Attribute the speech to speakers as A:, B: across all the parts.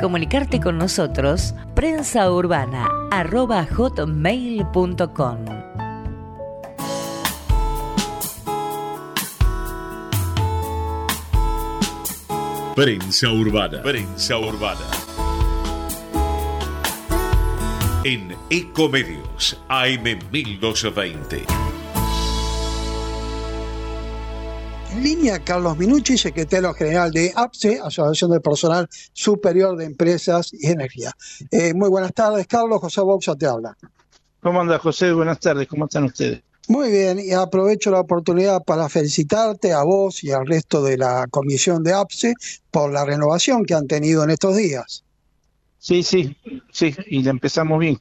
A: Comunicarte con nosotros, prensaurbana.hotmail.com
B: Prensa Urbana. Prensa Urbana. En Ecomedios
C: AM1220. Carlos Minucci, secretario general de APSE, Asociación del Personal Superior de Empresas y Energía. Eh, muy buenas tardes, Carlos. José Boxa te habla.
D: ¿Cómo anda, José? Buenas tardes. ¿Cómo están ustedes?
C: Muy bien, y aprovecho la oportunidad para felicitarte a vos y al resto de la comisión de APSE por la renovación que han tenido en estos días.
D: Sí, sí, sí, y empezamos bien,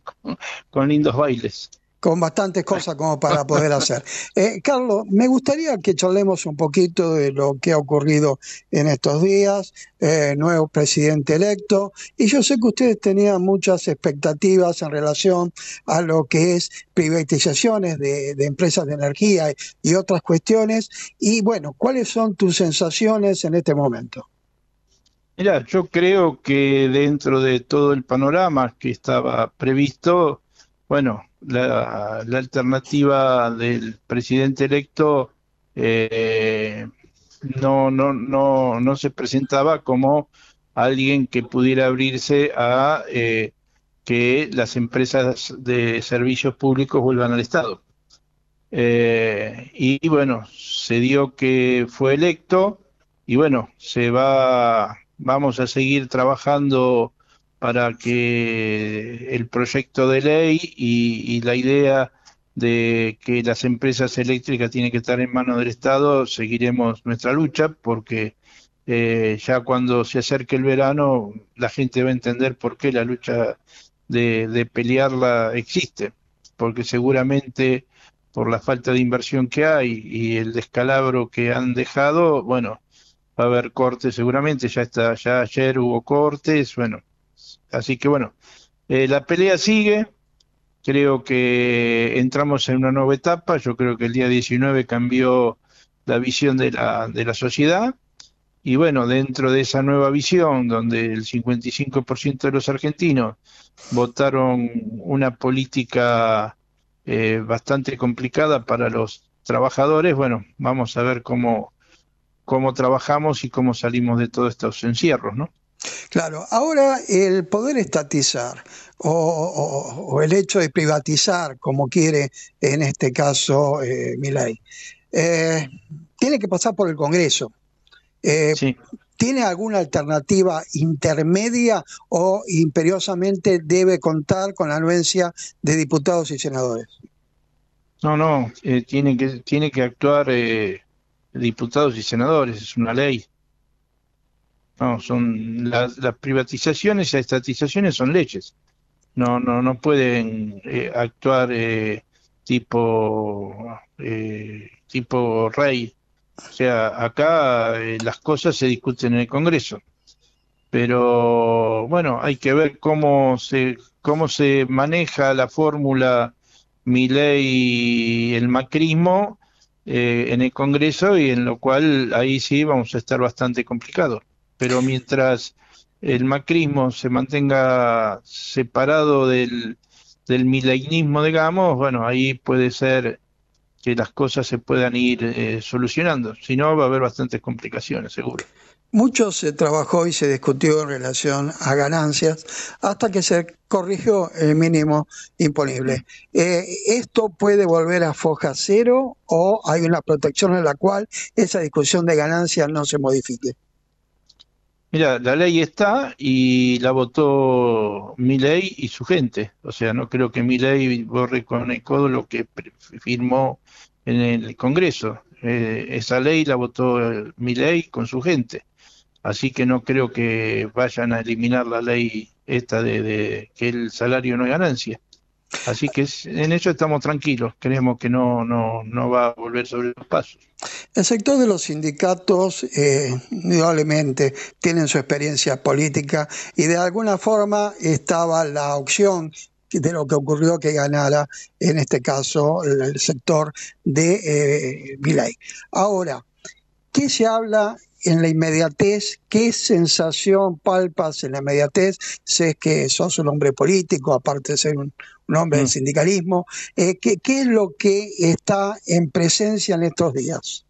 D: con lindos bailes
C: con bastantes cosas como para poder hacer. Eh, Carlos, me gustaría que charlemos un poquito de lo que ha ocurrido en estos días, eh, nuevo presidente electo, y yo sé que ustedes tenían muchas expectativas en relación a lo que es privatizaciones de, de empresas de energía y otras cuestiones, y bueno, ¿cuáles son tus sensaciones en este momento?
D: Mira, yo creo que dentro de todo el panorama que estaba previsto, bueno, la, la alternativa del presidente electo eh, no, no, no, no se presentaba como alguien que pudiera abrirse a eh, que las empresas de servicios públicos vuelvan al Estado. Eh, y, bueno, se dio que fue electo y bueno, se va, vamos a seguir trabajando para que el proyecto de ley y, la idea de que las empresas eléctricas tienen que estar en manos del Estado, seguiremos nuestra lucha porque eh, ya cuando se acerque el verano la gente va a entender por qué la lucha de, de pelearla existe, porque seguramente por la falta de inversión que hay y el descalabro que han dejado, bueno, va a haber cortes seguramente, ya está, ya ayer hubo cortes, bueno, así que bueno, eh, la pelea sigue, creo que entramos en una nueva etapa, yo creo que el día 19 cambió la visión de la, de la sociedad, y bueno, dentro de esa nueva visión, donde el 55% de los argentinos votaron una política eh, bastante complicada para los trabajadores, bueno, vamos a ver cómo, cómo trabajamos y cómo salimos de todos estos encierros, ¿no?
C: Claro, ahora el poder estatizar o, o- o el hecho de privatizar, como quiere en este caso eh, Milei, eh, tiene que pasar por el Congreso. Eh,
D: Sí.
C: ¿Tiene alguna alternativa intermedia o imperiosamente debe contar con la anuencia de diputados y senadores?
D: No, no, eh, tiene que, tiene que actuar eh, diputados y senadores, es una ley. No, son las, privatizaciones y las estatizaciones son leyes. No, no, no pueden eh, actuar eh, tipo, eh, tipo rey. O sea, acá eh, las cosas se discuten en el Congreso. Pero bueno, hay que ver cómo se, cómo se maneja la fórmula Milei y el macrismo eh, en el Congreso y en lo cual ahí sí vamos a estar bastante complicados. Pero mientras el macrismo se mantenga separado del, del digamos, bueno, ahí puede ser que las cosas se puedan ir eh, solucionando. Si no, va a haber bastantes complicaciones, seguro.
C: Mucho se trabajó y se discutió en relación a ganancias hasta que se corrigió el mínimo imponible. Eh, ¿Esto puede volver a foja cero o hay una protección en la cual esa discusión de ganancias no se modifique?
D: Mira, la ley está y la votó Milei y su gente. O sea, no creo que Milei borre con el codo lo que firmó en el Congreso. Eh, esa ley la votó Milei con su gente. Así que no creo que vayan a eliminar la ley esta de, de que el salario no es ganancia. Así que en eso estamos tranquilos. Creemos que no, no, no va a volver sobre los pasos.
C: El sector de los sindicatos, eh, indudablemente, tienen su experiencia política y de alguna forma estaba la opción de lo que ocurrió que ganara, en este caso, el, sector de eh. Ahora, ¿qué se habla en la inmediatez? ¿Qué sensación palpas en la inmediatez? Sé que sos un hombre político, aparte de ser un, un hombre del
D: Mm.
C: sindicalismo. Eh, ¿qué, qué es lo que está en presencia en estos días?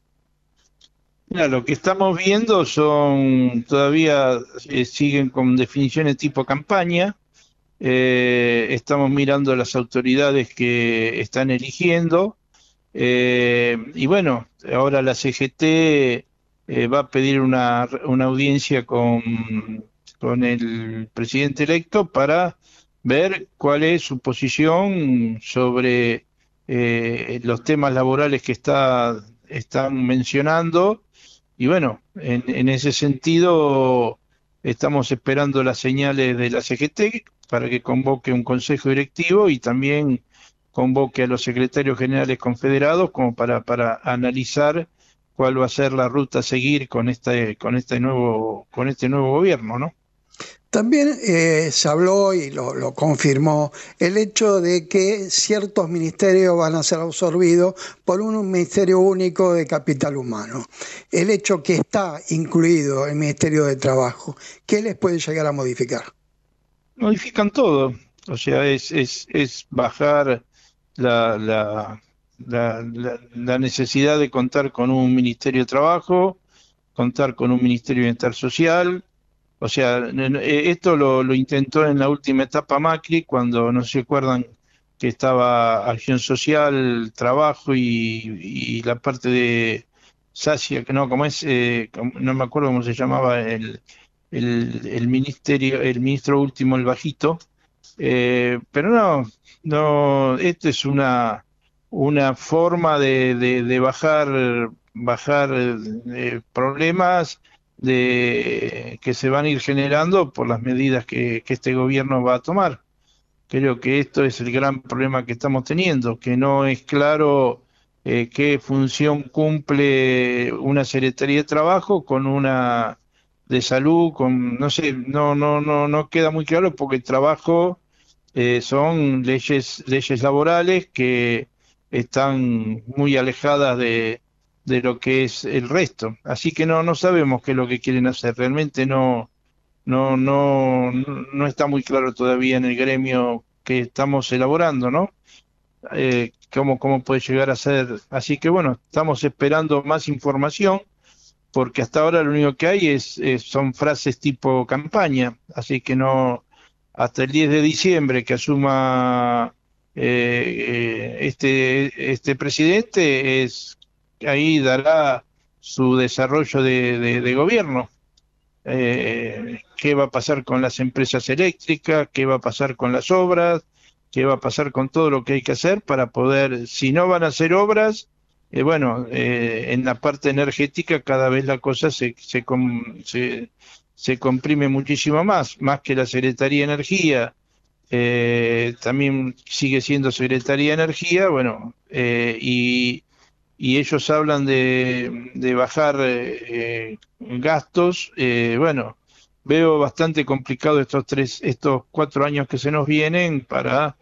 D: Mira, lo que estamos viendo son, todavía eh, siguen con definiciones tipo campaña. Eh, estamos mirando las autoridades que están eligiendo. Eh, y bueno, ahora la CGT eh, va a pedir una, una audiencia con, con el presidente electo para ver cuál es su posición sobre eh, los temas laborales que está, están mencionando. Y bueno, en, en ese sentido estamos esperando las señales de la CGT para que convoque un consejo directivo y también convoque a los secretarios generales confederados como para, para analizar cuál va a ser la ruta a seguir con este, con este nuevo, con este nuevo gobierno, ¿no?
C: También eh, se habló y lo, lo confirmó el hecho de que ciertos ministerios van a ser absorbidos por un ministerio único de capital humano. El hecho que está incluido el Ministerio de Trabajo, ¿qué les puede llegar a modificar?
D: Modifican todo, o sea, es, es, es bajar la, la, la, la, la necesidad de contar con un Ministerio de Trabajo, contar con un Ministerio de Bienestar Social. O sea, eh, esto lo, lo intentó en la última etapa Macri, cuando no se acuerdan que estaba Acción Social, Trabajo y, la parte de Sacia, que no, como es, eh, no me acuerdo cómo se llamaba el, el, el ministerio, el ministro último, el bajito. Eh, pero no, no, esto es una, una forma de, de, de bajar, bajar eh, problemas de, que se van a ir generando por las medidas que, este gobierno va a tomar. Creo que esto es el gran problema que estamos teniendo, que no es claro eh, qué función cumple una Secretaría de Trabajo con una de salud, con, no sé, no, no, no, no queda muy claro porque el trabajo eh, son leyes, leyes laborales que están muy alejadas de, de lo que es el resto. Así que no, no sabemos qué es lo que quieren hacer. Realmente no, no, no, no está muy claro todavía en el gremio que estamos elaborando, ¿no? Eh, cómo, cómo puede llegar a ser. Así que bueno, estamos esperando más información porque hasta ahora lo único que hay es, es- son frases tipo campaña, así que no, hasta el 10 de diciembre que asuma eh, eh, este, este presidente, es ahí dará su desarrollo de, de- gobierno. Eh, ¿qué va a pasar con las empresas eléctricas? ¿Qué va a pasar con las obras? ¿Qué va a pasar con todo lo que hay que hacer para poder, si no van a hacer obras, eh, bueno, eh, en la parte energética cada vez la cosa se, se, se, se comprime muchísimo más, más que la Secretaría de Energía, eh, también sigue siendo Secretaría de Energía, bueno, eh, y, y ellos hablan de, de bajar eh, eh, gastos, eh, bueno, veo bastante complicado estos tres, estos cuatro años que se nos vienen para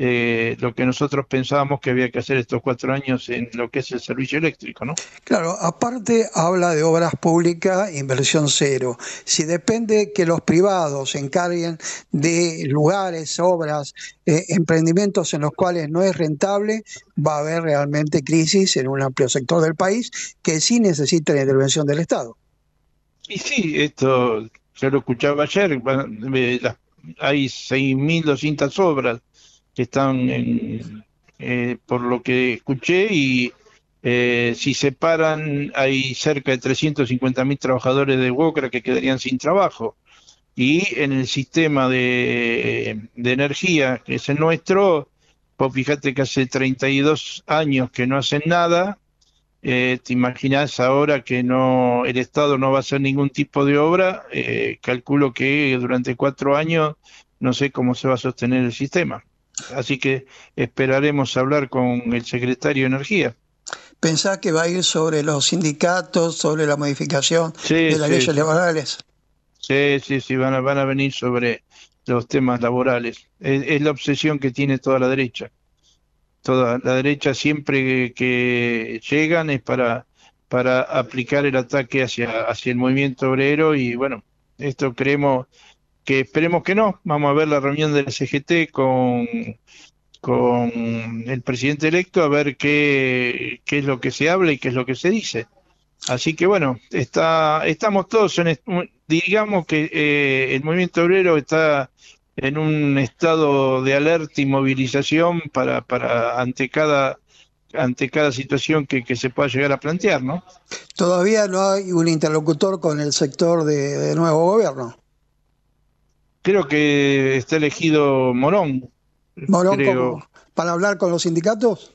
D: eh, lo que nosotros pensábamos que había que hacer estos cuatro años en lo que es el servicio eléctrico, ¿no?
C: Claro, aparte habla de obras públicas, inversión cero. Si depende que los privados se encarguen de lugares, obras, eh, emprendimientos en los cuales no es rentable, va a haber realmente crisis en un amplio sector del país que sí necesita la intervención del Estado.
D: Y sí, esto yo lo escuchaba ayer, las- hay 6.200 obras que están en, eh, por lo que escuché y eh, si se paran hay cerca de 350.000 trabajadores de Wocra que quedarían sin trabajo. Y en el sistema de, de energía, que es el nuestro, pues fíjate que hace 32 años que no hacen nada, eh, te imaginas ahora que no el Estado no va a hacer ningún tipo de obra, eh, calculo que durante cuatro años no sé cómo se va a sostener el sistema. Así que esperaremos hablar con el secretario de Energía.
C: ¿Pensás que va a ir sobre los sindicatos, sobre la modificación
D: Sí,
C: de las
D: sí,
C: leyes laborales?
D: Sí, sí, sí, van a, van a venir sobre los temas laborales. Es, es la obsesión que tiene toda la derecha. Toda la derecha siempre que, que llegan es para, para aplicar el ataque hacia, hacia el movimiento obrero y bueno, esto creemos que esperemos que no. Vamos a ver la reunión de la CGT con, con el presidente electo a ver qué, qué es lo que se habla y qué es lo que se dice. Así que bueno, está, estamos todos en, digamos que eh, el movimiento obrero está en un estado de alerta y movilización para, para ante cada ante cada situación que, que se pueda llegar a plantear, ¿no?
C: Todavía no hay un interlocutor con el sector de nuevo gobierno.
D: Creo que está elegido Morón.
C: Morón,
D: creo.
C: como- para hablar con los sindicatos.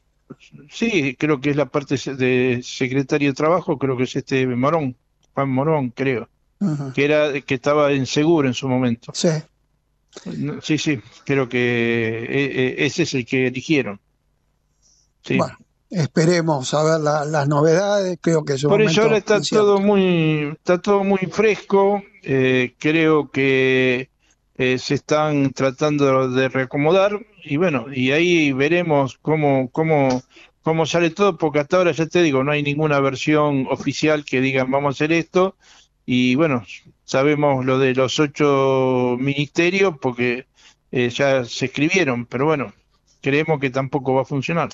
D: Sí, creo que es la parte de secretario de trabajo, creo que es este Morón, Juan Morón, creo, que era que estaba en seguro en su momento.
C: Sí.
D: Sí, sí, creo que eh, eh, ese es el que eligieron. Sí.
C: Bueno, esperemos a ver la- las novedades. Creo que es un
D: Por eso ahora está
C: incierto.
D: todo muy, está todo muy fresco. eh, creo que eh, se están tratando de reacomodar y bueno, y ahí veremos cómo, cómo, cómo sale todo, porque hasta ahora ya te digo, no hay ninguna versión oficial que digan vamos a hacer esto. Y bueno, sabemos lo de los ocho ministerios porque eh, ya se escribieron, pero bueno, creemos que tampoco va a funcionar.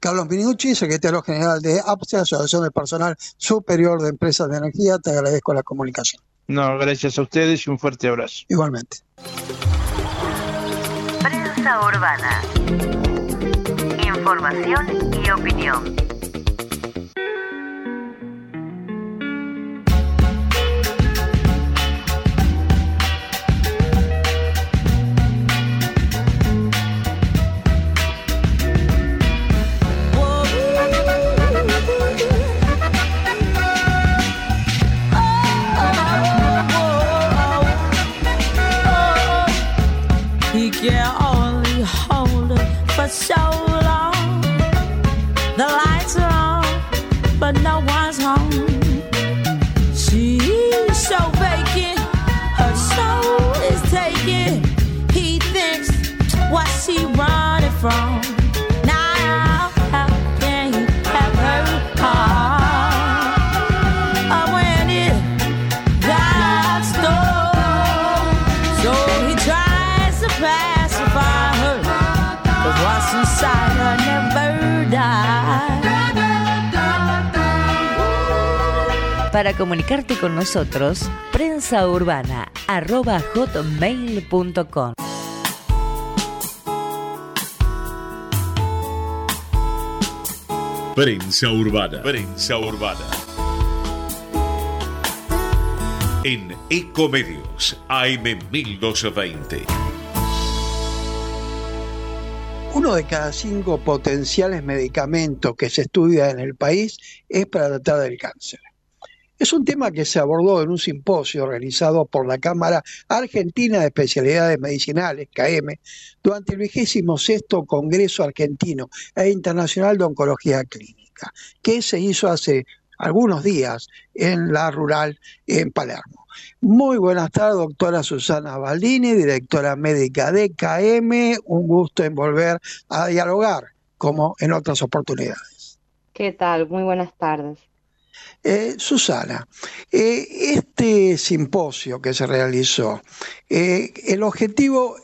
C: Carlos Minucci, secretario general de APSE, Asociación de Personal Superior de Empresas de Energía, te agradezco la comunicación.
D: No, gracias a ustedes y un fuerte abrazo.
C: Igualmente.
E: Prensa urbana. Información y opinión.
A: Para comunicarte con nosotros, prensaurbana.hotmail.com
B: Prensa Urbana. Prensa Urbana. En Ecomedios AM 1220.
C: Uno de cada cinco potenciales medicamentos que se estudia en el país es para tratar del cáncer. Es un tema que se abordó en un simposio realizado por la Cámara Argentina de Especialidades Medicinales, KM, durante el vigésimo sexto Congreso Argentino e Internacional de Oncología Clínica, que se hizo hace algunos días en la rural en Palermo. Muy buenas tardes, doctora Susana Baldini, directora médica de KM. Un gusto en volver a dialogar, como en otras oportunidades.
F: ¿Qué tal? Muy buenas tardes.
C: Eh, Susana, eh, este simposio que se realizó, eh, el objetivo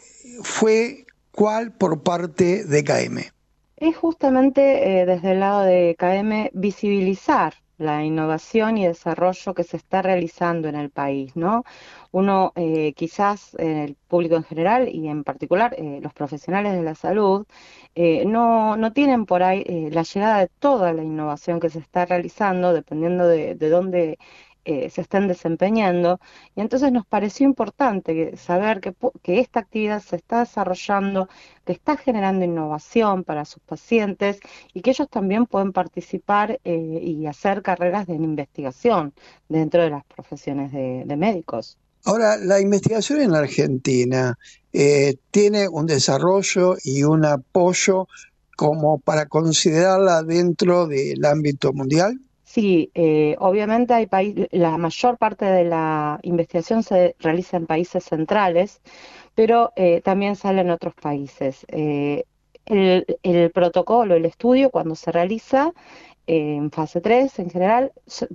C: fue cuál por parte de KM.
F: Es justamente desde el lado de KM visibilizar la innovación y desarrollo que se está realizando en el país, ¿no? Uno eh, quizás el público en general y en particular eh, los profesionales de la salud eh, no, no, tienen por ahí la llegada de toda la innovación que se está realizando, dependiendo de, de dónde eh, se están desempeñando. Y entonces nos pareció importante saber que, que, esta actividad se está desarrollando, que está generando innovación para sus pacientes y que ellos también pueden participar eh, y hacer carreras de investigación dentro de las profesiones de médicos.
C: Ahora, la investigación en Argentina eh, tiene un desarrollo y un apoyo como para considerarla dentro del ámbito mundial.
F: Sí, eh, obviamente hay país, la mayor parte de la investigación se realiza en países centrales, pero eh, también sale en otros países. Eh, el, el, protocolo, el estudio, cuando se realiza en fase 3 en general,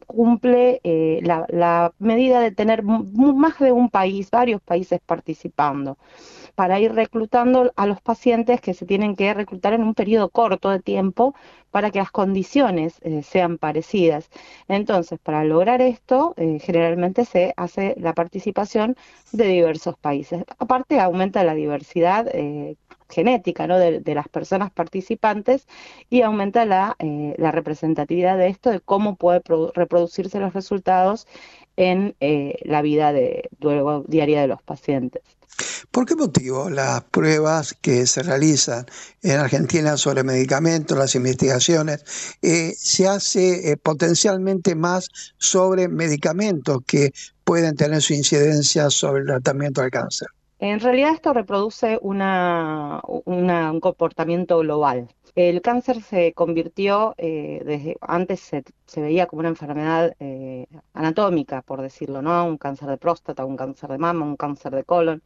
F: cumple la, la medida de tener más de un país, varios países participando para ir reclutando a los pacientes que se tienen que reclutar en un periodo corto de tiempo para que las condiciones eh, sean parecidas. Entonces, para lograr esto, eh, generalmente se hace la participación de diversos países. Aparte, aumenta la diversidad eh, genética ¿no? de, las personas participantes y aumenta la, eh, representatividad de esto, de cómo puede reproducirse los resultados en eh, la vida de, diaria de los pacientes.
C: ¿Por qué motivo las pruebas que se realizan en Argentina sobre medicamentos, las investigaciones, eh, se hace potencialmente más sobre medicamentos que pueden tener su incidencia sobre el tratamiento del cáncer?
F: En realidad esto reproduce una, un comportamiento global. El cáncer se convirtió, eh, desde antes se, se, veía como una enfermedad eh, anatómica, por decirlo, ¿no? Un cáncer de próstata, un cáncer de mama, un cáncer de colon.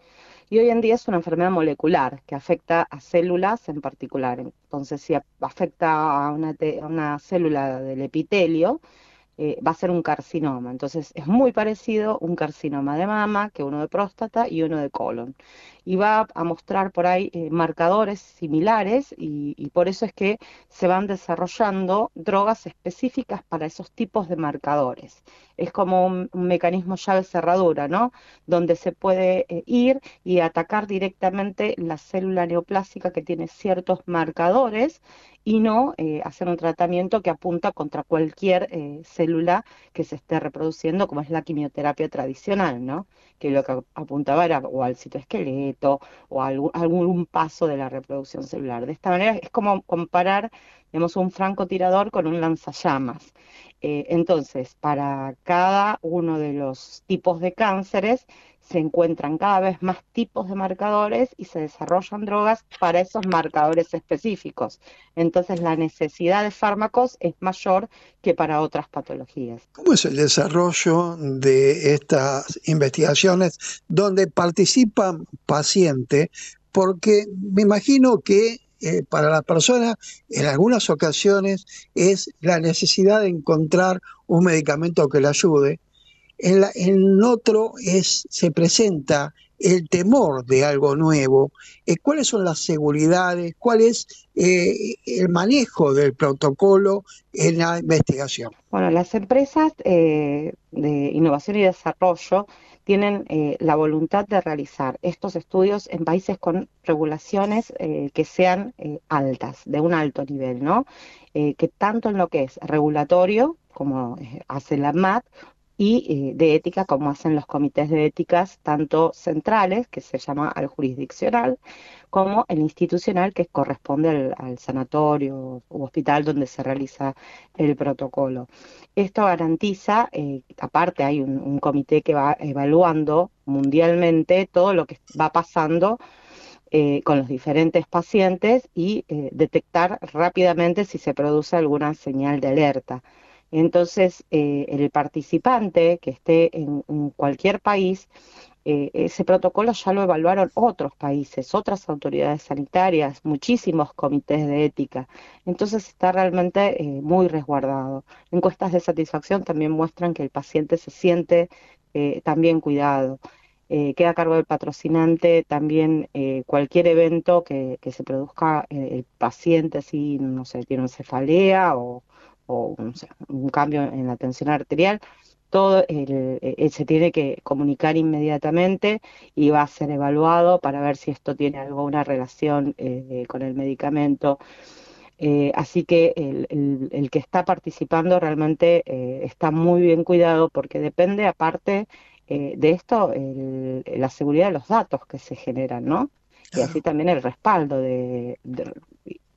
F: Y hoy en día es una enfermedad molecular que afecta a células en particular. Entonces, si afecta a una, a una célula del epitelio, eh, va a ser un carcinoma. Entonces es muy parecido un carcinoma de mama que uno de próstata y uno de colon. Y va a mostrar por ahí eh, marcadores similares y, y, por eso es que se van desarrollando drogas específicas para esos tipos de marcadores. Es como un, un mecanismo llave cerradura, ¿no? Donde se puede eh, ir y atacar directamente la célula neoplásica que tiene ciertos marcadores y no eh, hacer un tratamiento que apunta contra cualquier eh, célula que se esté reproduciendo, como es la quimioterapia tradicional, ¿no? Que lo que apuntaba era o al citoesqueleto o algún, algún paso de la reproducción celular. De esta manera es como comparar, digamos, un francotirador con un lanzallamas. Eh, entonces, para cada uno de los tipos de cánceres se encuentran cada vez más tipos de marcadores y se desarrollan drogas para esos marcadores específicos. Entonces la necesidad de fármacos es mayor que para otras patologías.
C: ¿Cómo es el desarrollo de estas investigaciones donde participan pacientes? Porque me imagino que eh, para la persona en algunas ocasiones es la necesidad de encontrar un medicamento que le ayude en, otro se presenta el temor de algo nuevo, eh, cuáles son las seguridades, cuál es eh, el manejo del protocolo en la investigación.
F: Bueno, las empresas eh, de innovación y desarrollo tienen la voluntad de realizar estos estudios en países con regulaciones que sean altas, de un alto nivel, ¿no? Que tanto en lo que es regulatorio, como hace la MAT, y eh, de ética, como hacen los comités de éticas, tanto centrales, que se llama al jurisdiccional, como el institucional, que corresponde al, sanatorio u hospital donde se realiza el protocolo. Esto garantiza, eh, aparte hay un, un comité que va evaluando mundialmente todo lo que va pasando eh, con los diferentes pacientes y eh, detectar rápidamente si se produce alguna señal de alerta. Entonces, eh, el participante que esté en, cualquier país, eh, ese protocolo ya lo evaluaron otros países, otras autoridades sanitarias, muchísimos comités de ética. Entonces está realmente eh, muy resguardado. Encuestas de satisfacción también muestran que el paciente se siente eh, también cuidado. Queda a cargo del patrocinante también eh, cualquier evento que, que se produzca el paciente, si no sé, tiene una cefalea o, o un cambio en la tensión arterial, todo el, el- se tiene que comunicar inmediatamente y va a ser evaluado para ver si esto tiene alguna relación eh, con el medicamento. Eh, así que el, el- el que está participando realmente eh, está muy bien cuidado porque depende aparte eh, de esto el- la seguridad de los datos que se generan, ¿no? Y así también el respaldo de, de-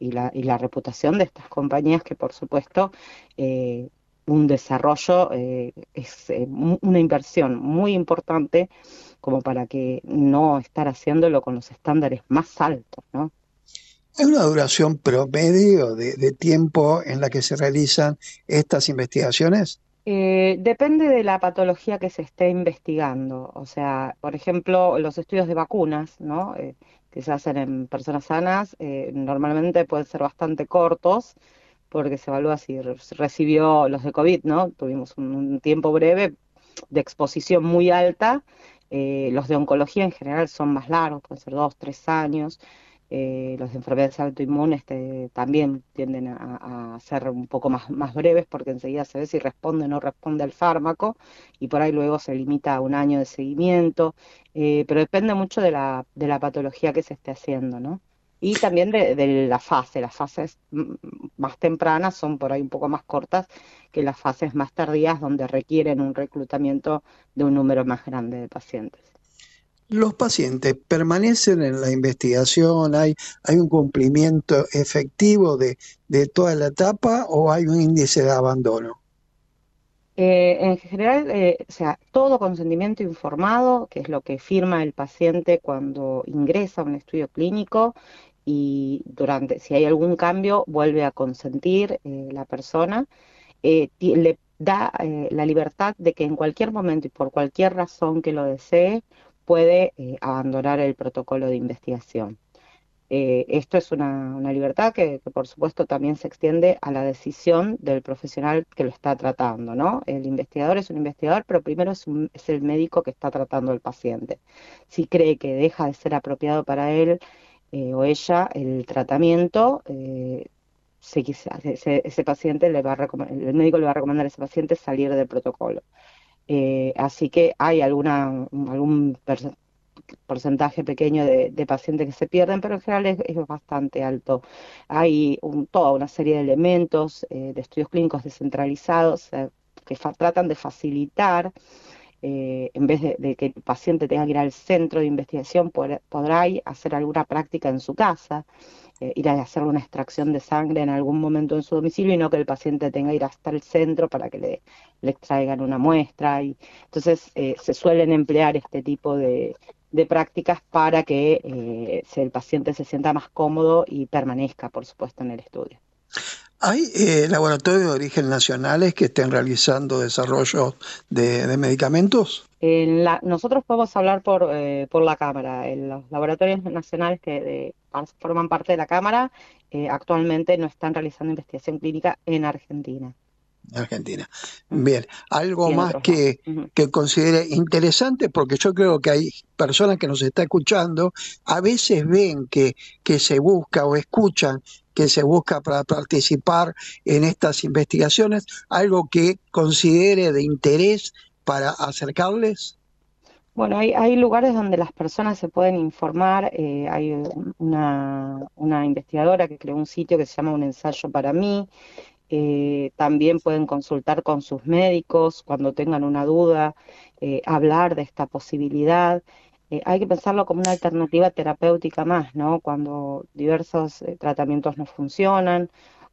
F: y la, y la reputación de estas compañías que por supuesto eh, un desarrollo eh, es eh, una inversión muy importante como para que no estar haciéndolo con los estándares más altos, ¿no?
C: ¿Hay una duración promedio de, de tiempo en la que se realizan estas investigaciones?
F: Eh, depende de la patología que se esté investigando. O sea, por ejemplo, los estudios de vacunas, ¿no? Eh, que se hacen en personas sanas, eh, normalmente pueden ser bastante cortos porque se evalúa si re- recibió los de COVID, ¿no? Tuvimos un, un tiempo breve de exposición muy alta. Eh, los de oncología en general son más largos, pueden ser dos, tres años. Eh, los de enfermedades autoinmunes también tienden a, ser un poco más, más breves porque enseguida se ve si responde o no responde al fármaco y por ahí luego se limita a un año de seguimiento, eh, pero depende mucho de la, de la patología que se esté haciendo, ¿no? Y también de, la fase, las fases más tempranas son por ahí un poco más cortas que las fases más tardías donde requieren un reclutamiento de un número más grande de pacientes.
C: ¿Los pacientes permanecen en la investigación? ¿Hay, un cumplimiento efectivo de, toda la etapa o hay un índice de abandono?
F: Eh, en general, eh, o sea, todo consentimiento informado, que es lo que firma el paciente cuando ingresa a un estudio clínico y durante, si hay algún cambio, vuelve a consentir eh, la persona, le da la libertad de que en cualquier momento y por cualquier razón que lo desee, puede eh, abandonar el protocolo de investigación. Eh, esto es una, libertad que, por supuesto, también se extiende a la decisión del profesional que lo está tratando, ¿no? El investigador es un investigador, pero primero es, un- es el médico que está tratando al paciente. Si cree que deja de ser apropiado para él eh, o ella el tratamiento, ese, paciente le va a el médico le va a recomendar a ese paciente salir del protocolo. Eh, así que hay alguna, algún porcentaje pequeño de, de pacientes que se pierden, pero en general es, bastante alto. Hay un- toda una serie de elementos eh, de estudios clínicos descentralizados eh, que tratan de facilitar, eh, en vez de, que el paciente tenga que ir al centro de investigación, podrá, podrá hacer alguna práctica en su casa, eh, ir a hacer una extracción de sangre en algún momento en su domicilio y no que el paciente tenga que ir hasta el centro para que le, le extraigan una muestra. Y, entonces eh, se suelen emplear este tipo de, de prácticas para que eh, el paciente se sienta más cómodo y permanezca, por supuesto, en el estudio.
C: ¿Hay eh, laboratorios de origen nacionales que estén realizando desarrollo de, de medicamentos?
F: En la- nosotros podemos hablar por, eh, por la Cámara. En los laboratorios nacionales que de- forman parte de la Cámara eh, actualmente no están realizando investigación clínica en Argentina.
C: Argentina. Bien, algo más que, que considere interesante, porque yo creo que hay personas que nos está escuchando, a veces ven que, que se busca o escuchan que se busca para participar en estas investigaciones, algo que considere de interés para acercarles.
F: Bueno, hay, hay lugares donde las personas se pueden informar. eh, hay una, una investigadora que creó un sitio que se llama Un ensayo para mí. Eh, también pueden consultar con sus médicos cuando tengan una duda, eh, hablar de esta posibilidad. Hay que pensarlo como una alternativa terapéutica más, ¿no? Cuando diversos tratamientos no funcionan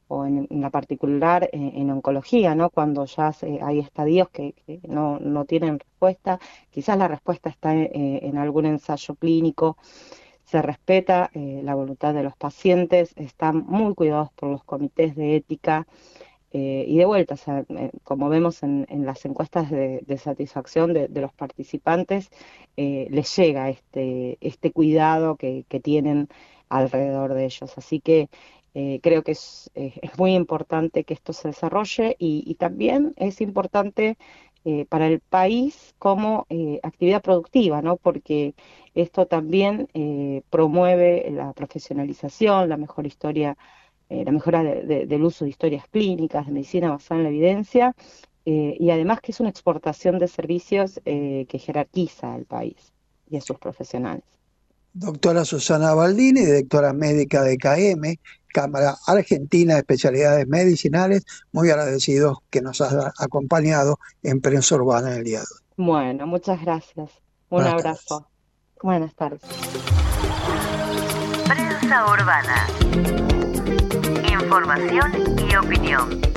F: o en, la particular en, en oncología, ¿no? Cuando ya se- hay estadios que, no, no tienen respuesta, quizás la respuesta está eh, en algún ensayo clínico, se respeta eh, la voluntad de los pacientes, están muy cuidados por los comités de ética eh, y de vuelta, eh, como vemos en, las encuestas de, satisfacción de, los participantes, eh, les llega este, este cuidado que, que tienen alrededor de ellos. Así que eh, creo que es, eh, es muy importante que esto se desarrolle y, también es importante eh, para el país como actividad productiva, ¿no? Porque esto también promueve la profesionalización, la mejor historia, la mejora de- de- del uso de historias clínicas, de medicina basada en la evidencia, y además que es una exportación de servicios que jerarquiza al país y a sus profesionales.
C: Doctora Susana Baldini, directora médica de KM, Cámara Argentina de Especialidades Medicinales, muy agradecidos que nos has acompañado en Prensa Urbana en el día de hoy.
F: Bueno, muchas gracias. Un
C: Buenas
F: abrazo. Buenas tardes.
E: Prensa urbana. Información y opinión.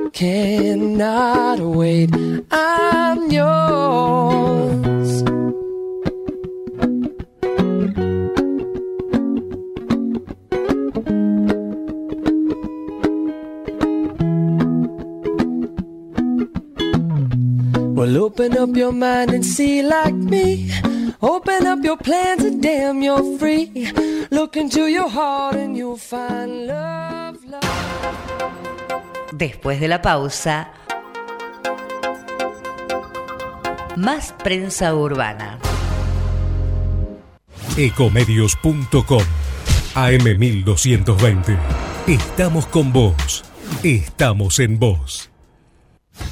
G: cannot wait. I'm yours. Well, open up your mind and see like me. Open up your plans and damn, you're free. Look into your heart and you'll find love, love.
A: Después de la pausa, más prensa urbana.
H: Ecomedios.com AM1220. Estamos con vos. Estamos en vos.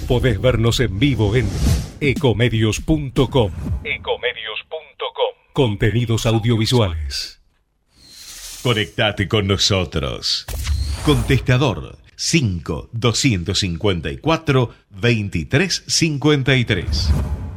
H: Podés vernos en vivo en ecomedios.com. Ecomedios.com. Contenidos audiovisuales.
B: Conectate con nosotros. Contestador 5 254 2353.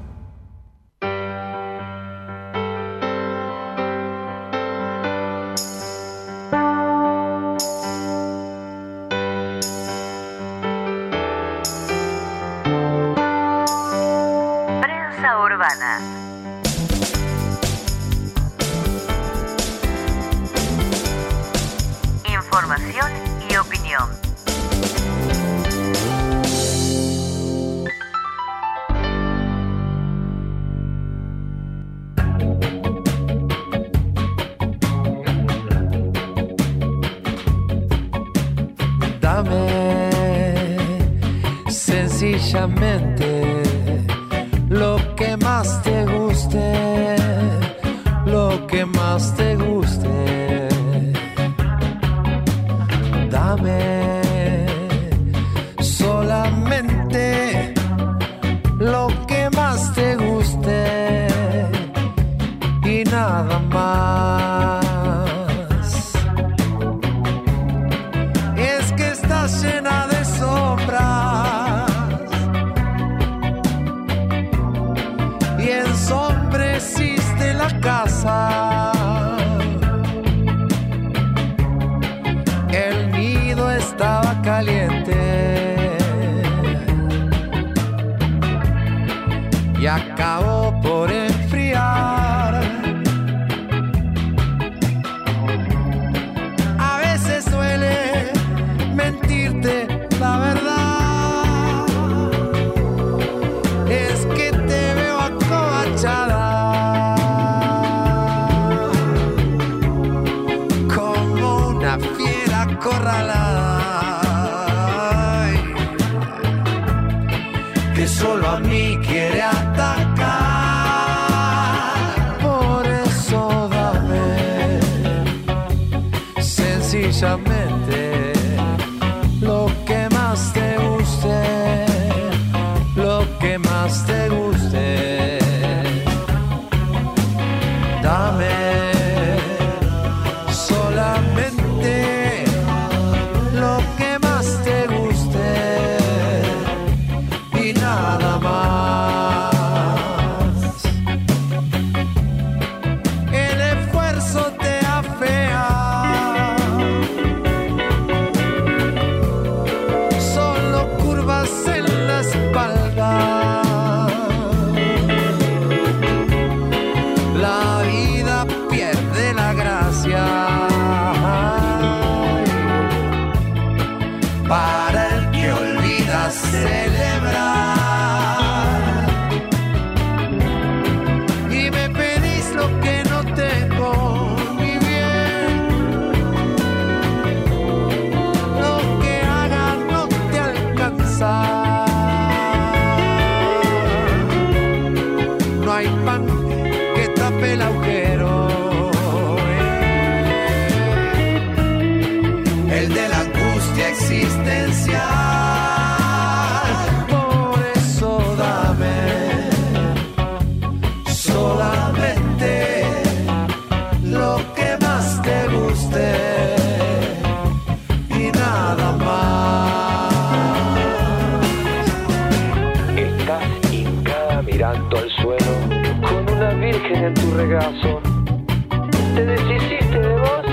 G: Te
I: deshiciste de vos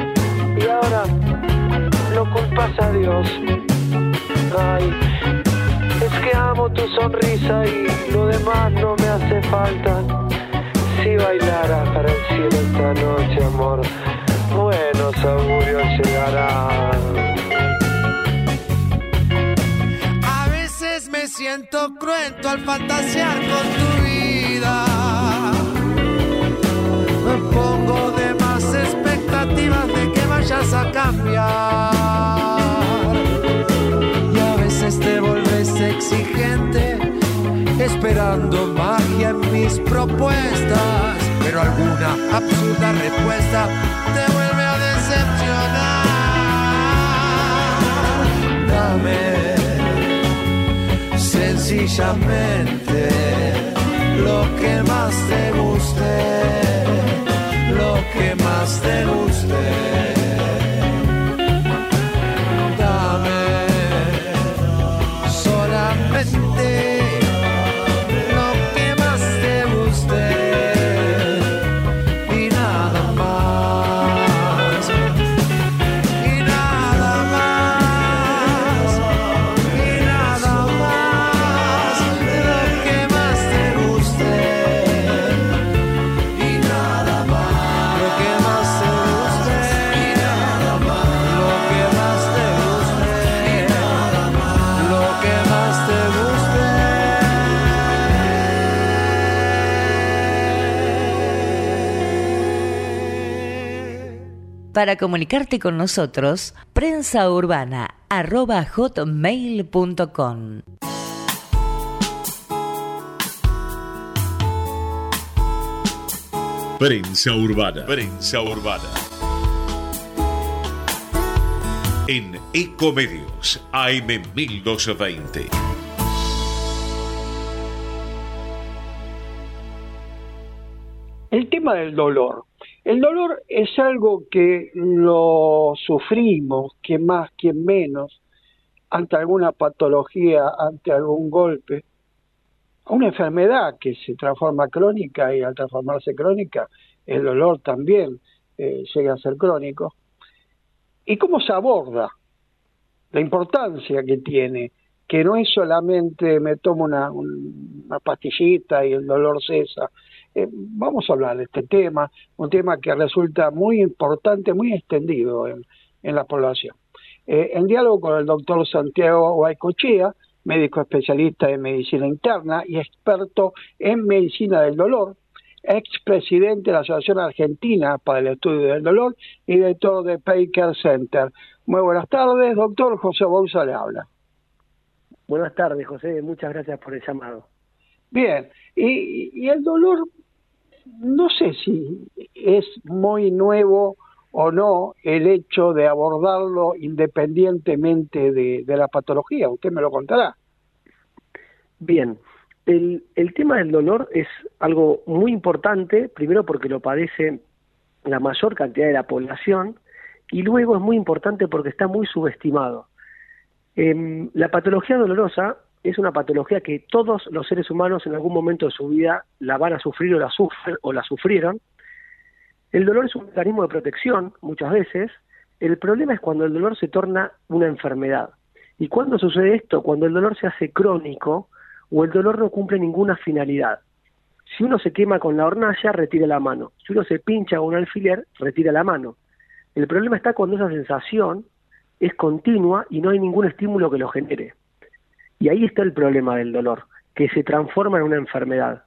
I: y ahora lo culpas a Dios. Ay, es que amo tu sonrisa y lo demás no me hace falta. Si bailaras para el cielo esta noche, amor, buenos augurios llegarán.
J: A veces me siento cruento al fantasear con tu vida. De que vayas a cambiar. Y a veces te volves exigente, esperando magia en mis propuestas. Pero alguna absurda respuesta te vuelve a decepcionar. Dame sencillamente lo que más te guste, que más te guste.
A: Para comunicarte con nosotros, prensaurbana.hotmail.com
B: Prensa Urbana. Prensa Urbana. En Ecomedios, AM 1220.
C: El tema del dolor. El dolor es algo que lo sufrimos, que más, que menos, ante alguna patología, ante algún golpe, una enfermedad que se transforma crónica y al transformarse crónica, el dolor también eh, llega a ser crónico. ¿Y cómo se aborda? La importancia que tiene, que no es solamente me tomo una, un- una pastillita y el dolor cesa. Eh, vamos a hablar de este tema, un tema que resulta muy importante, muy extendido en, en la población. Eh, en diálogo con el doctor Santiago Guaycochea, médico especialista en medicina interna y experto en medicina del dolor,
K: expresidente de la Asociación Argentina para el Estudio del Dolor y director de Paycare Center. Muy buenas tardes, doctor José Bouza le habla.
L: Buenas tardes, José, muchas gracias por el llamado.
K: Bien, y, y el dolor, no sé si es muy nuevo o no el hecho de abordarlo independientemente de, la patología, usted me lo contará.
L: Bien, el, el tema del dolor es algo muy importante, primero porque lo padece la mayor cantidad de la población y luego es muy importante porque está muy subestimado. Em, la patología dolorosa es una patología que todos los seres humanos en algún momento de su vida la van a sufrir o la sufren o la sufrieron. El dolor es un mecanismo de protección muchas veces. El problema es cuando el dolor se torna una enfermedad. ¿Y cuándo sucede esto? Cuando el dolor se hace crónico o el dolor no cumple ninguna finalidad. Si uno se quema con la hornalla, retira la mano. Si uno se pincha con un alfiler, retira la mano. El problema está cuando esa sensación es continua y no hay ningún estímulo que lo genere. Y ahí está el problema del dolor, que se transforma en una enfermedad.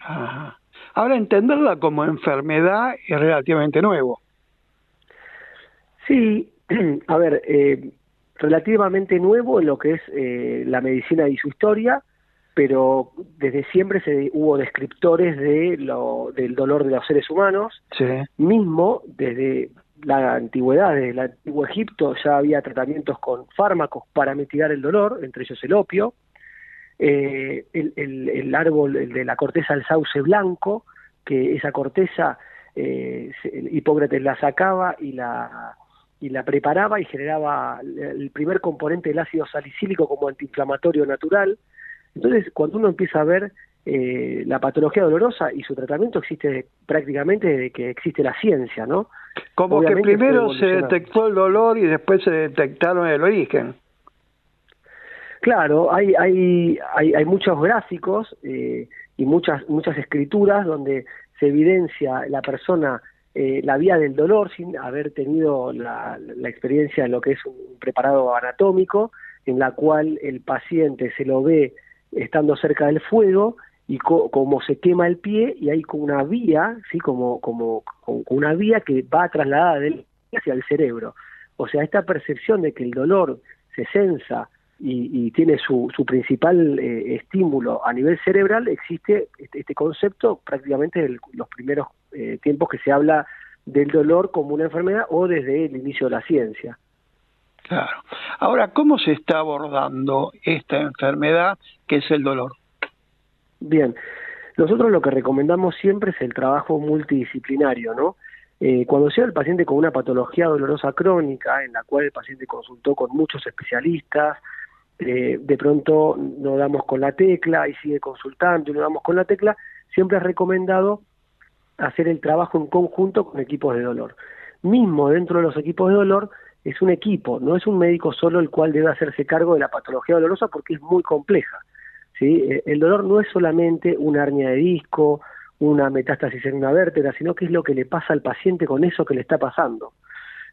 K: Ajá. Ahora, entenderla como enfermedad es relativamente nuevo.
L: Sí, a ver, eh, relativamente nuevo en lo que es eh, la medicina y su historia, pero desde siempre se hubo descriptores de lo, del dolor de los seres humanos.
K: Sí.
L: Mismo desde la antigüedad, desde el antiguo Egipto, ya había tratamientos con fármacos para mitigar el dolor, entre ellos el opio. Eh, el, el, árbol de la corteza del sauce blanco, que esa corteza eh, Hipócrates la sacaba y la y la preparaba y generaba el primer componente del ácido salicílico como antiinflamatorio natural. Entonces, cuando uno empieza a ver eh, la patología dolorosa y su tratamiento existe prácticamente desde que existe la ciencia, ¿no?
K: Como Obviamente que primero se detectó el dolor y después se detectaron el origen.
L: Claro, hay, hay, hay, hay muchos gráficos eh, y muchas, muchas escrituras donde se evidencia la persona eh, la vía del dolor sin haber tenido la, la experiencia de lo que es un preparado anatómico, en la cual el paciente se lo ve estando cerca del fuego y co como se quema el pie y hay como una vía, sí, como como, una vía que va trasladada del hacia el cerebro. O sea, esta percepción de que el dolor se sensa y, tiene su, su principal eh, estímulo a nivel cerebral, existe este, este concepto prácticamente en los primeros eh, tiempos que se habla del dolor como una enfermedad o desde el inicio de la ciencia.
K: Claro. Ahora, ¿cómo se está abordando esta enfermedad que es el dolor?
L: Bien, nosotros lo que recomendamos siempre es el trabajo multidisciplinario, ¿no? Eh, cuando llega el paciente con una patología dolorosa crónica, en la cual el paciente consultó con muchos especialistas, eh, de pronto no damos con la tecla y sigue consultando y no damos con la tecla, siempre es recomendado hacer el trabajo en conjunto con equipos de dolor. Mismo dentro de los equipos de dolor es un equipo, no es un médico solo el cual debe hacerse cargo de la patología dolorosa porque es muy compleja. ¿Sí? Eh, el dolor no es solamente una hernia de disco, una metástasis en una vértebra, sino que es lo que le pasa al paciente con eso que le está pasando,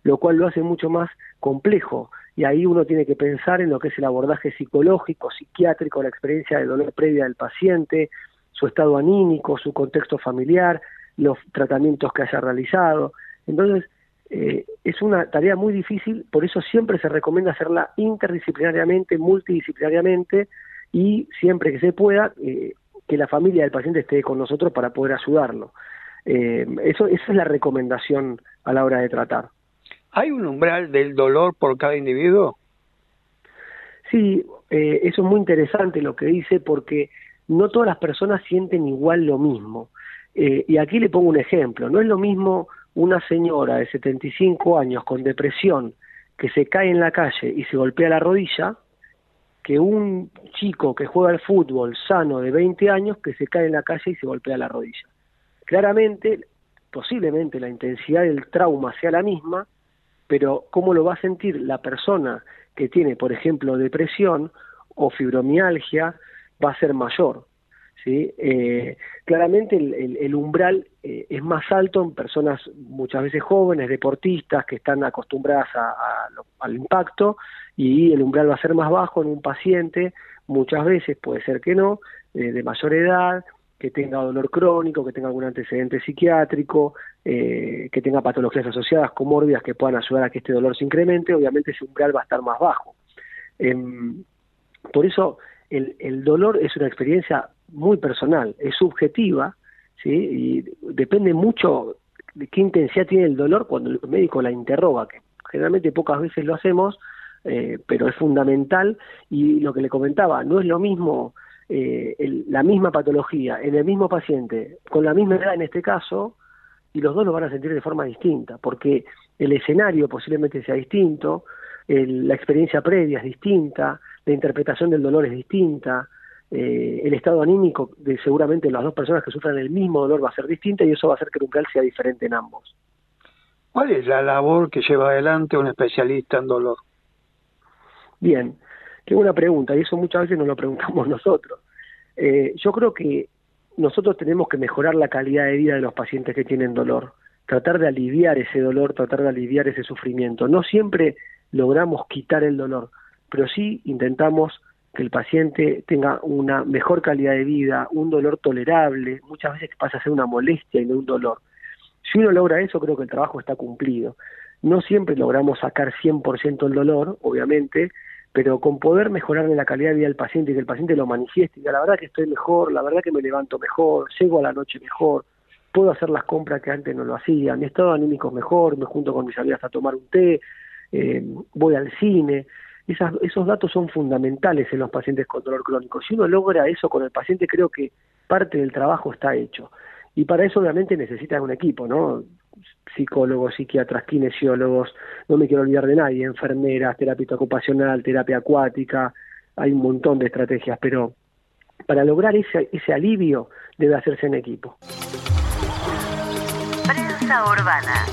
L: lo cual lo hace mucho más complejo. Y ahí uno tiene que pensar en lo que es el abordaje psicológico, psiquiátrico, la experiencia de dolor previa del paciente, su estado anímico, su contexto familiar, los tratamientos que haya realizado. Entonces, eh, es una tarea muy difícil, por eso siempre se recomienda hacerla interdisciplinariamente, multidisciplinariamente y siempre que se pueda, eh, que la familia del paciente esté con nosotros para poder ayudarlo. Eh, eso, esa es la recomendación a la hora de tratar.
K: ¿Hay un umbral del dolor por cada individuo?
L: Sí, eh, eso es muy interesante lo que dice porque no todas las personas sienten igual lo mismo. Eh, y aquí le pongo un ejemplo, no es lo mismo una señora de 75 años con depresión que se cae en la calle y se golpea la rodilla, que un chico que juega al fútbol sano de 20 años que se cae en la calle y se golpea la rodilla. Claramente, posiblemente la intensidad del trauma sea la misma, pero cómo lo va a sentir la persona que tiene, por ejemplo, depresión o fibromialgia va a ser mayor. ¿Sí? Eh, claramente el, umbral eh, es más alto en personas muchas veces jóvenes, deportistas, que están acostumbradas a, al impacto, y el umbral va a ser más bajo en un paciente, muchas veces puede ser que no, eh, de mayor edad, que tenga dolor crónico, que tenga algún antecedente psiquiátrico, eh, que tenga patologías asociadas comórbidas que puedan ayudar a que este dolor se incremente, obviamente ese umbral va a estar más bajo. Em, por eso el dolor es una experiencia muy personal, es subjetiva, ¿sí? y depende mucho de qué intensidad tiene el dolor cuando el médico la interroga, que generalmente pocas veces lo hacemos, eh, pero es fundamental y lo que le comentaba, no es lo mismo eh, el- la misma patología en el mismo paciente, con la misma edad en este caso, y los dos lo van a sentir de forma distinta, porque el escenario posiblemente sea distinto, el- la experiencia previa es distinta, la interpretación del dolor es distinta, eh, el estado anímico de seguramente las dos personas que sufran el mismo dolor va a ser distinta y eso va a hacer que el umbral sea diferente en ambos.
K: ¿Cuál es la labor que lleva adelante un especialista en dolor?
L: Bien, qué buena pregunta, y eso muchas veces nos lo preguntamos nosotros. Eh, yo creo que nosotros tenemos que mejorar la calidad de vida de los pacientes que tienen dolor, tratar de aliviar ese dolor, tratar de aliviar ese sufrimiento. No siempre logramos quitar el dolor, pero sí intentamos que el paciente tenga una mejor calidad de vida, un dolor tolerable, muchas veces pasa a ser una molestia y no un dolor. Si uno logra eso, creo que el trabajo está cumplido. No siempre logramos sacar 100% el dolor, obviamente, pero con poder mejorarle la calidad de vida del paciente que el paciente lo manifieste, diga, la verdad que estoy mejor, la verdad que me levanto mejor, llego a la noche mejor, puedo hacer las compras que antes no lo hacía, mi estado anímico es mejor, me junto con mis amigas a tomar un té, eh, voy al cine. Esos datos son fundamentales en los pacientes con dolor crónico. Si uno logra eso con el paciente, creo que parte del trabajo está hecho. Y para eso obviamente necesitas un equipo, ¿no? Psicólogos, psiquiatras, kinesiólogos, no me quiero olvidar de nadie, enfermeras, terapia ocupacional, terapia acuática, hay un montón de estrategias, pero para lograr ese, ese alivio debe hacerse en equipo.
E: Prensa urbana.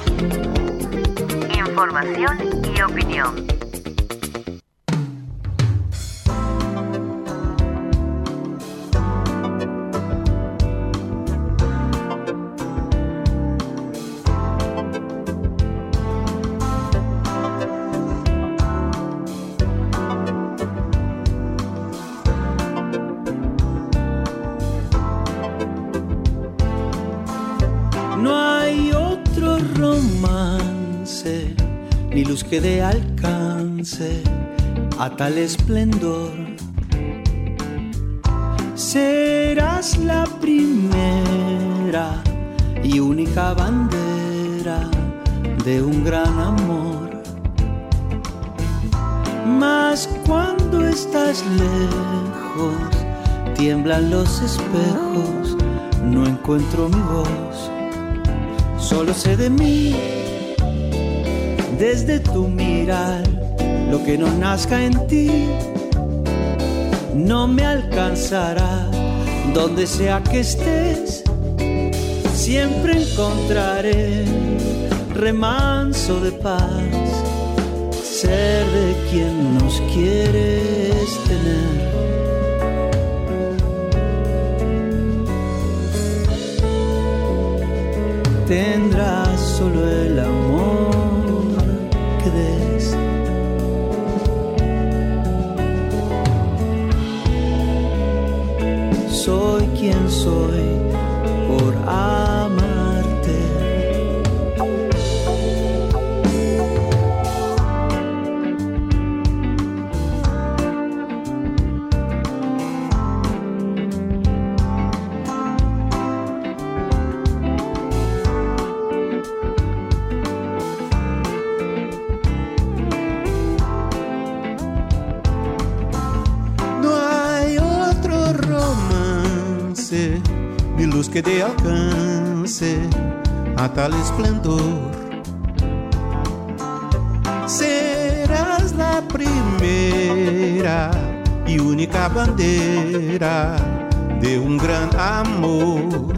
E: Información y opinión.
M: Ni luz que dé alcance a tal esplendor. Serás la primera y única bandera de un gran amor. Mas cuando estás lejos, tiemblan los espejos, no encuentro mi voz. Solo sé de mí, desde tu mirar, lo que no nazca en ti, no me alcanzará. Donde sea que estés, siempre encontraré remanso de paz, ser de quien nos quieres tener. Tendrás solo el amor que des. Soy quien soy por amarte.
N: Tal esplendor. Serás la primera y única bandera de un gran amor.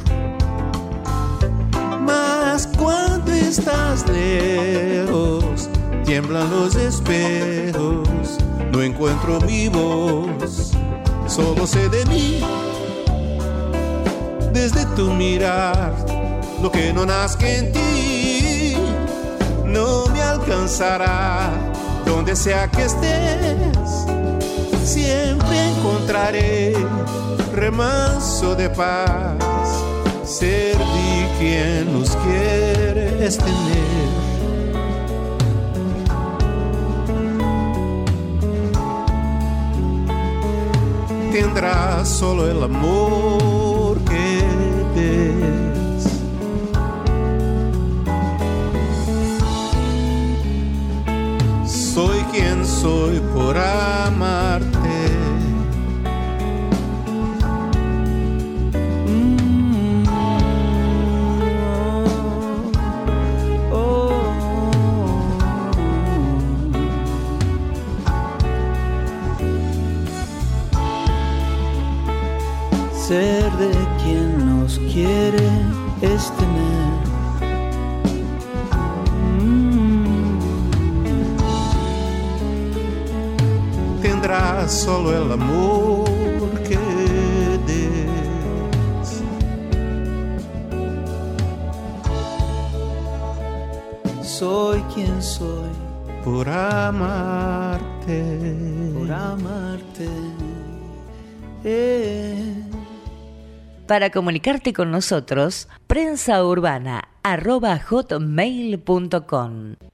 N: Mas cuando estás lejos, tiemblan los espejos, no encuentro mi voz, solo sé de mí. Desde tu mirar, lo que no nazca en ti, no me alcanzará. Donde sea que estés, siempre encontraré remanso de paz. Ser de quien nos quiere es tener. Tendrá solo el amor que des. Soy quien soy por amarte.
M: Ser de quien nos quiere
N: solo el amor que des.
M: Soy quien soy
N: por amarte.
M: por amarte. Eh.
A: Para comunicarte con nosotros, prensaurbana.hotmail.com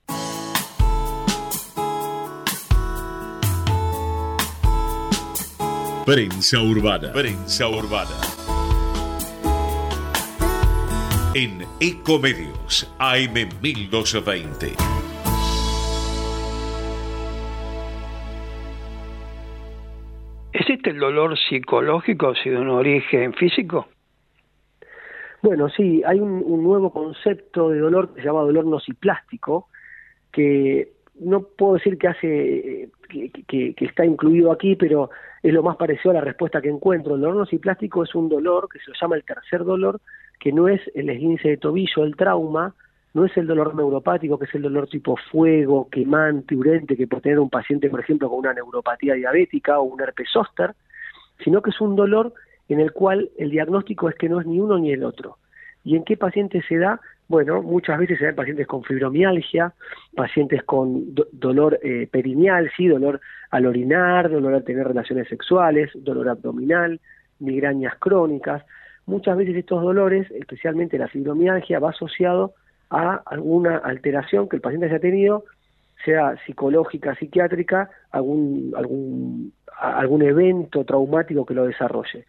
B: Prensa Urbana. Prensa Urbana. En Ecomedios AM 1220.
K: ¿Existe el dolor psicológico si de un origen físico?
L: Bueno, sí, hay un, un nuevo concepto de dolor que se llama dolor nociplástico, que no puedo decir que hace que, que- que está incluido aquí, pero es lo más parecido a la respuesta que encuentro. El dolor nociplástico es un dolor que se lo llama el tercer dolor, que no es el esguince de tobillo, el trauma, no es el dolor neuropático, que es el dolor tipo fuego, quemante, urente, que puede tener un paciente, por ejemplo, con una neuropatía diabética o un herpes zóster, sino que es un dolor en el cual el diagnóstico es que no es ni uno ni el otro. ¿Y en qué pacientes se da? Bueno, muchas veces se da en pacientes con fibromialgia, pacientes con do- dolor eh, perineal, sí, dolor al orinar, dolor al tener relaciones sexuales, dolor abdominal, migrañas crónicas. Muchas veces estos dolores, especialmente la fibromialgia, va asociado a alguna alteración que el paciente haya tenido, sea psicológica, psiquiátrica, algún, algún, algún evento traumático que lo desarrolle.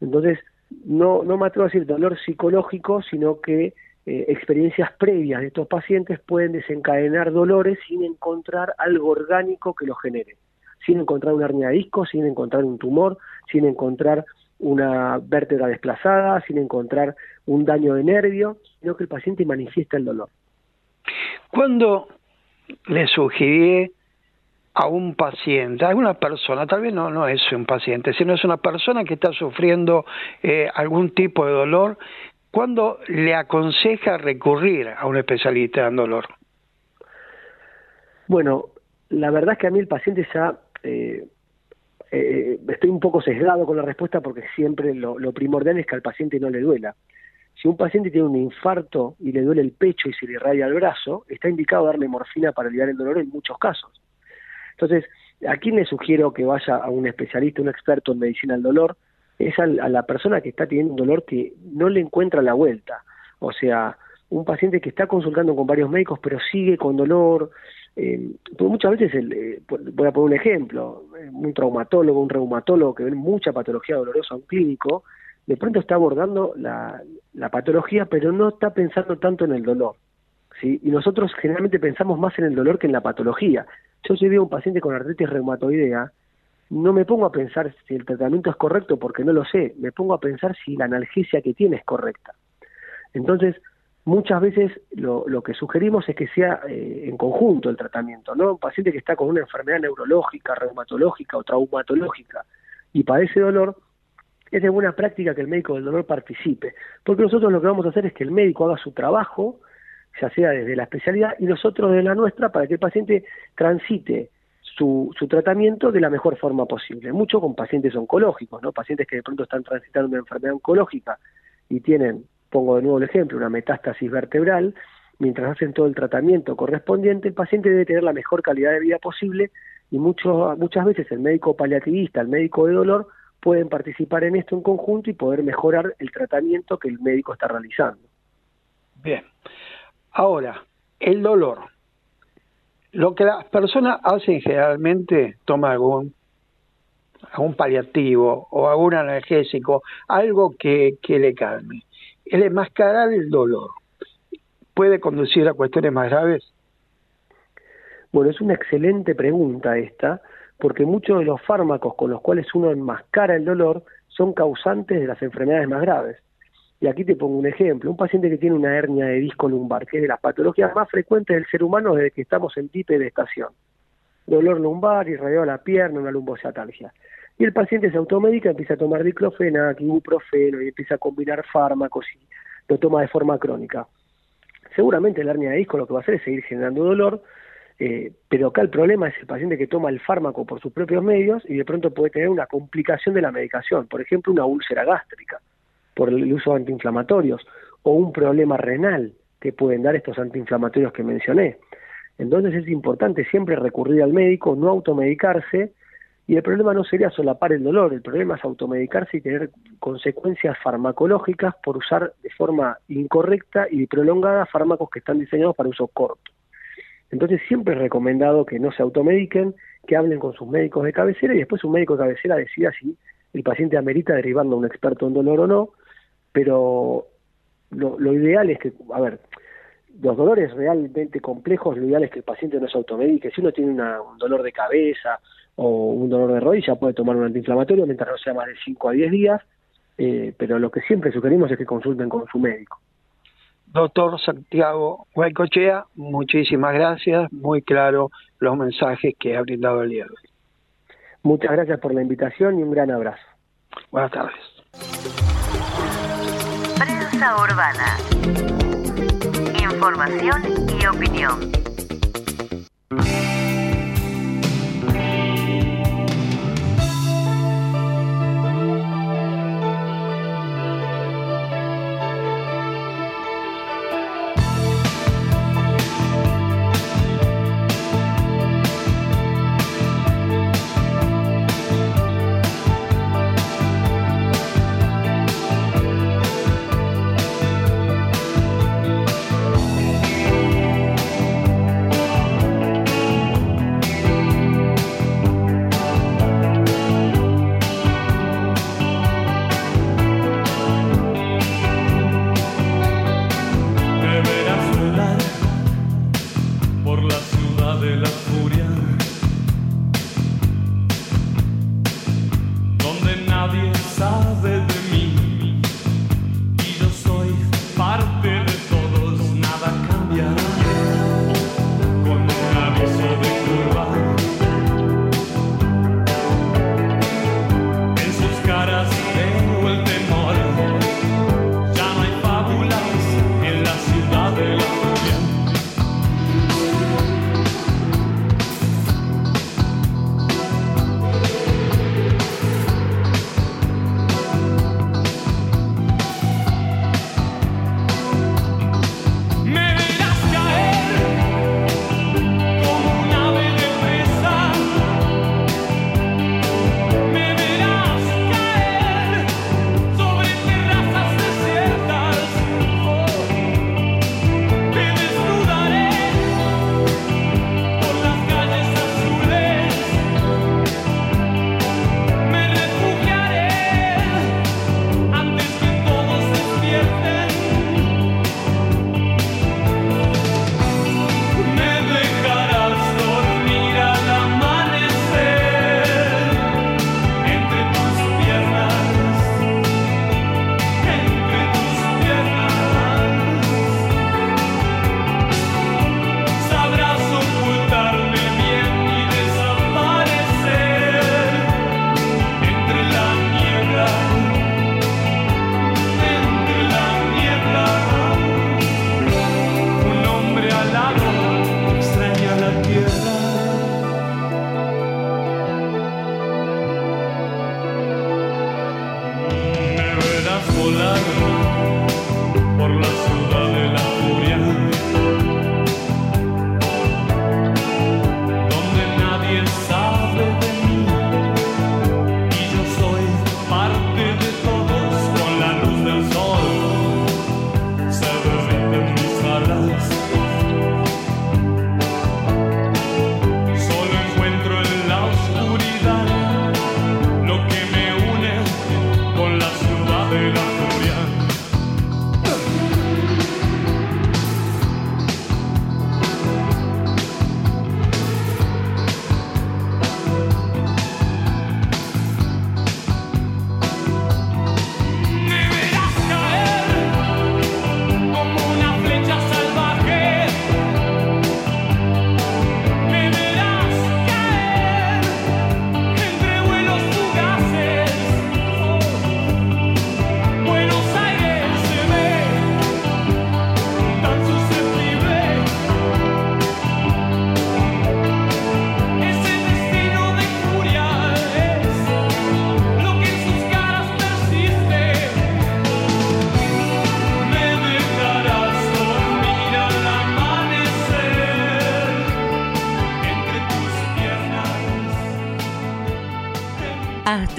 L: Entonces, no, no me atrevo a decir dolor psicológico, sino que eh, experiencias previas de estos pacientes pueden desencadenar dolores sin encontrar algo orgánico que lo genere, sin encontrar una hernia de disco, sin encontrar un tumor, sin encontrar una vértebra desplazada, sin encontrar un daño de nervio, sino que el paciente manifiesta el dolor.
K: Cuando le sugerí a un paciente, a una persona, tal vez no, no es un paciente, sino es una persona que está sufriendo eh, algún tipo de dolor, cuando le aconseja recurrir a un especialista en dolor?
L: Bueno, la verdad es que a mí el paciente ya eh, eh, estoy un poco sesgado con la respuesta porque siempre lo, lo primordial es que al paciente no le duela. Si un paciente tiene un infarto y le duele el pecho y se le irradia el brazo, está indicado darle morfina para aliviar el dolor en muchos casos. Entonces, ¿a quién le sugiero que vaya a un especialista, un experto en medicina del dolor? Es a la persona que está teniendo un dolor que no le encuentra la vuelta. O sea, un paciente que está consultando con varios médicos pero sigue con dolor. Eh, porque muchas veces, el, eh, voy a poner un ejemplo, eh, un traumatólogo, un reumatólogo que ve mucha patología dolorosa un clínico, de pronto está abordando la, patología pero no está pensando tanto en el dolor. ¿sí? Y nosotros generalmente pensamos más en el dolor que en la patología. Yo veo a un paciente con artritis reumatoidea, no me pongo a pensar si el tratamiento es correcto porque no lo sé, me pongo a pensar si la analgesia que tiene es correcta. Entonces, muchas veces lo, que sugerimos es que sea eh, en conjunto el tratamiento, ¿no? Un paciente que está con una enfermedad neurológica, reumatológica o traumatológica y padece dolor, es de buena práctica que el médico del dolor participe, porque nosotros lo que vamos a hacer es que el médico haga su trabajo, ya sea desde la especialidad y nosotros de la nuestra, para que el paciente transite su, su tratamiento de la mejor forma posible. Mucho con pacientes oncológicos, ¿no? Pacientes que de pronto están transitando una enfermedad oncológica y tienen, pongo de nuevo el ejemplo, una metástasis vertebral, mientras hacen todo el tratamiento correspondiente, el paciente debe tener la mejor calidad de vida posible y mucho, muchas veces el médico paliativista, el médico de dolor, pueden participar en esto en conjunto y poder mejorar el tratamiento que el médico está realizando.
C: Bien. Ahora, el dolor. Lo que las personas hacen generalmente, toma algún, algún paliativo o algún analgésico, algo que, que le calme. El enmascarar el dolor puede conducir a cuestiones más graves.
L: Bueno, es una excelente pregunta esta, porque muchos de los fármacos con los cuales uno enmascara el dolor son causantes de las enfermedades más graves. Y aquí te pongo un ejemplo, un paciente que tiene una hernia de disco lumbar, que es de las patologías más frecuentes del ser humano desde que estamos en estación. Dolor lumbar, irradiado a la pierna, una lumbociatalgia. Y el paciente se automedica, empieza a tomar diclofenac, ibuprofeno y empieza a combinar fármacos y lo toma de forma crónica. Seguramente la hernia de disco lo que va a hacer es seguir generando dolor, eh, pero acá el problema es el paciente que toma el fármaco por sus propios medios y de pronto puede tener una complicación de la medicación, por ejemplo una úlcera gástrica por el uso de antiinflamatorios o un problema renal que pueden dar estos antiinflamatorios que mencioné. Entonces es importante siempre recurrir al médico, no automedicarse y el problema no sería solapar el dolor, el problema es automedicarse y tener consecuencias farmacológicas por usar de forma incorrecta y prolongada fármacos que están diseñados para uso corto. Entonces siempre es recomendado que no se automediquen, que hablen con sus médicos de cabecera y después un médico de cabecera decida si el paciente amerita derivando a un experto en dolor o no, pero lo, lo ideal es que, a ver, los dolores realmente complejos, lo ideal es que el paciente no se automedique. Si uno tiene una, un dolor de cabeza o un dolor de rodilla, puede tomar un antiinflamatorio mientras no sea más de 5 a 10 días, eh, pero lo que siempre sugerimos es que consulten con su médico.
C: Doctor Santiago Huaycochea, muchísimas gracias, muy claro los mensajes que ha brindado el día de hoy.
L: Muchas gracias por la invitación y un gran abrazo.
C: Buenas tardes.
O: Urbana. Información y opinión.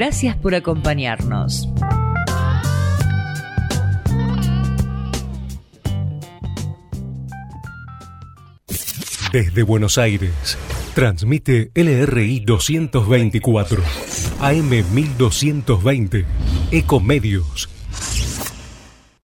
A: Gracias por acompañarnos.
H: Desde Buenos Aires, transmite LRI 224, AM 1220, Ecomedios